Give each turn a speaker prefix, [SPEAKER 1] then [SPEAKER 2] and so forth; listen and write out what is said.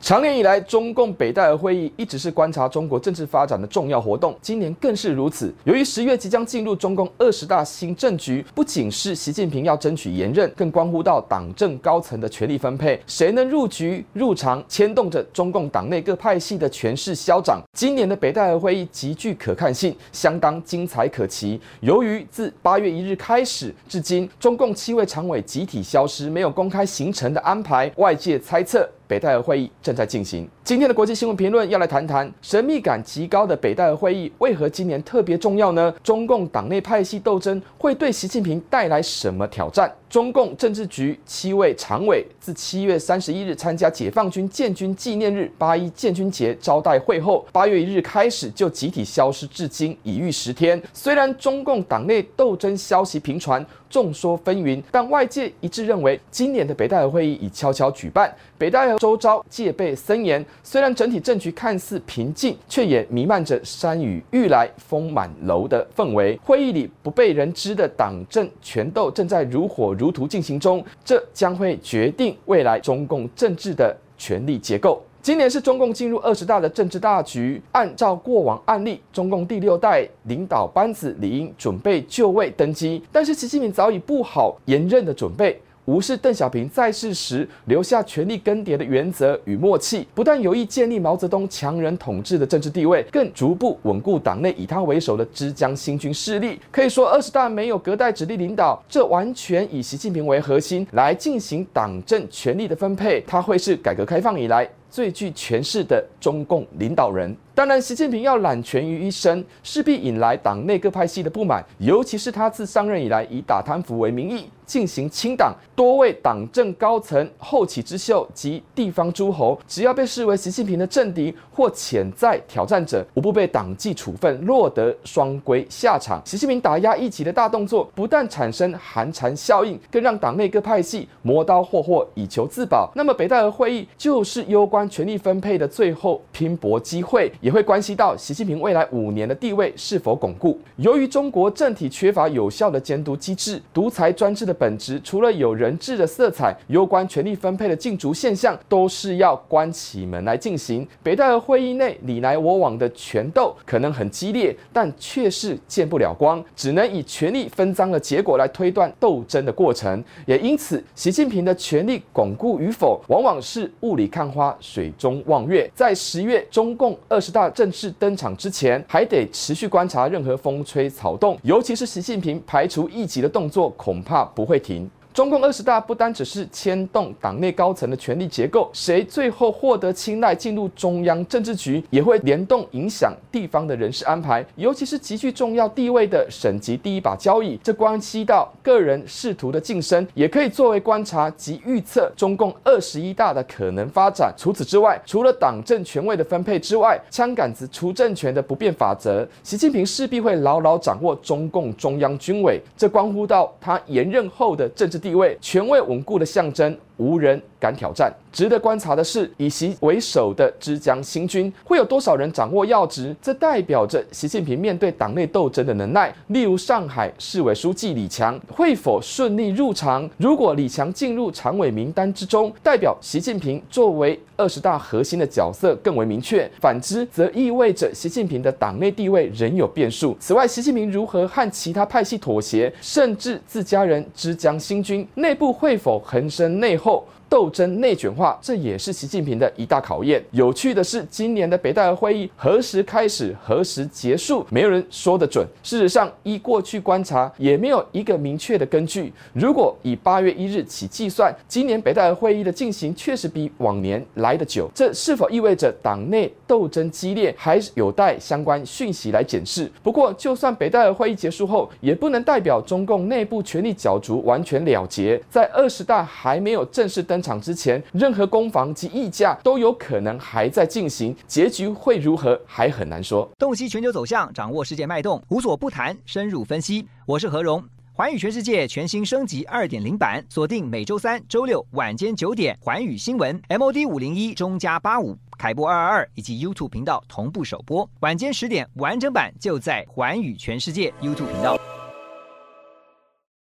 [SPEAKER 1] 长年以来，中共北戴河会议一直是观察中国政治发展的重要活动，今年更是如此。由于十月即将进入中共二十大新政局，不仅是习近平要争取连任，更关乎到党政高层的权力分配，谁能入局入常，牵动着中共党内各派系的权势消长。今年的北戴河会议极具可看性，相当精彩可期。由于自八月一日开始至今，中共七位常委集体消失，没有公开行程的安排，外界猜测。北戴河会议正在进行。今天的国际新闻评论要来谈谈神秘感极高的北戴河会议为何今年特别重要呢？中共党内派系斗争会对习近平带来什么挑战？中共政治局七位常委自七月三十一日参加解放军建军纪念日八一建军节招待会后，八月一日开始就集体消失至今已逾十天。虽然中共党内斗争消息频传，众说纷纭，但外界一致认为，今年的北戴河会议已悄悄举办。北戴河周遭戒备森严，虽然整体政局看似平静，却也弥漫着山雨欲来风满楼的氛围。会议里不被人知的党政权斗正在如火如图进行中，这将会决定未来中共政治的权力结构。今年是中共进入二十大的政治大局，按照过往案例，中共第六代领导班子理应准备就位登基，但是习近平早已不好延任的准备。无视邓小平在世时留下权力更迭的原则与默契，不但有意建立毛泽东强人统治的政治地位，更逐步稳固党内以他为首的枝江新军势力。可以说，二十大没有隔代指令领导，这完全以习近平为核心来进行党政权力的分配。他会是改革开放以来最具权势的中共领导人。当然，习近平要揽权于一身，势必引来党内各派系的不满，尤其是他自上任以来以打贪腐为名义进行清党，多位党政高层、后起之秀及地方诸侯，只要被视为习近平的政敌或潜在挑战者，无不被党纪处分，落得双规下场。习近平打压异己的大动作，不但产生寒蝉效应，更让党内各派系磨刀霍霍以求自保。那么，北戴河会议就是攸关关权力分配的最后拼搏机会。也会关系到习近平未来五年的地位是否巩固。由于中国政体缺乏有效的监督机制，独裁专制的本质除了有人治的色彩，攸关权力分配的竞逐现象，都是要关起门来进行。北戴河会议内你来我往的权斗可能很激烈，但却是见不了光，只能以权力分赃的结果来推断斗争的过程。也因此，习近平的权力巩固与否，往往是雾里看花，水中望月。在十月，中共二十大。正式登场之前，还得持续观察任何风吹草动，尤其是习近平排除异己的动作，恐怕不会停。中共二十大不单只是牵动党内高层的权力结构，谁最后获得青睐进入中央政治局，也会联动影响地方的人事安排，尤其是极具重要地位的省级第一把交椅，这关系到个人仕途的晋升，也可以作为观察及预测中共二十一大的可能发展。除此之外，除了党政权位的分配之外，枪杆子出政权的不变法则，习近平势必会牢牢掌握中共中央军委，这关乎到他延任后的政治地。地位权位稳固的象征，无人敢挑战。值得观察的是，以习为首的枝江新军会有多少人掌握要职？这代表着习近平面对党内斗争的能耐。例如，上海市委书记李强会否顺利入常？如果李强进入常委名单之中，代表习近平作为二十大核心的角色更为明确；反之，则意味着习近平的党内地位仍有变数。此外，习近平如何和其他派系妥协，甚至自家人枝江新军内部会否横生内讧？斗争内卷化，这也是习近平的一大考验。有趣的是，今年的北戴河会议何时开始、何时结束，没有人说得准。事实上，依过去观察，也没有一个明确的根据。如果以八月一日起计算，今年北戴河会议的进行确实比往年来得久。这是否意味着党内斗争激烈，还有待相关讯息来检视。不过，就算北戴河会议结束后，也不能代表中共内部权力角逐完全了结。在二十大还没有正式登场之前，任何攻防及议价都有可能还在进行，结局会如何还很难说。
[SPEAKER 2] 洞悉全球走向，掌握世界脉动，无所不谈，深入分析。我是何荣，寰宇全世界全新升级二点零版，锁定每周三、周六晚间九点，寰宇新闻 MOD 五零一中加八五凯播二二二以及 YouTube 频道同步首播，晚间十点完整版就在寰宇全世界 YouTube 频道。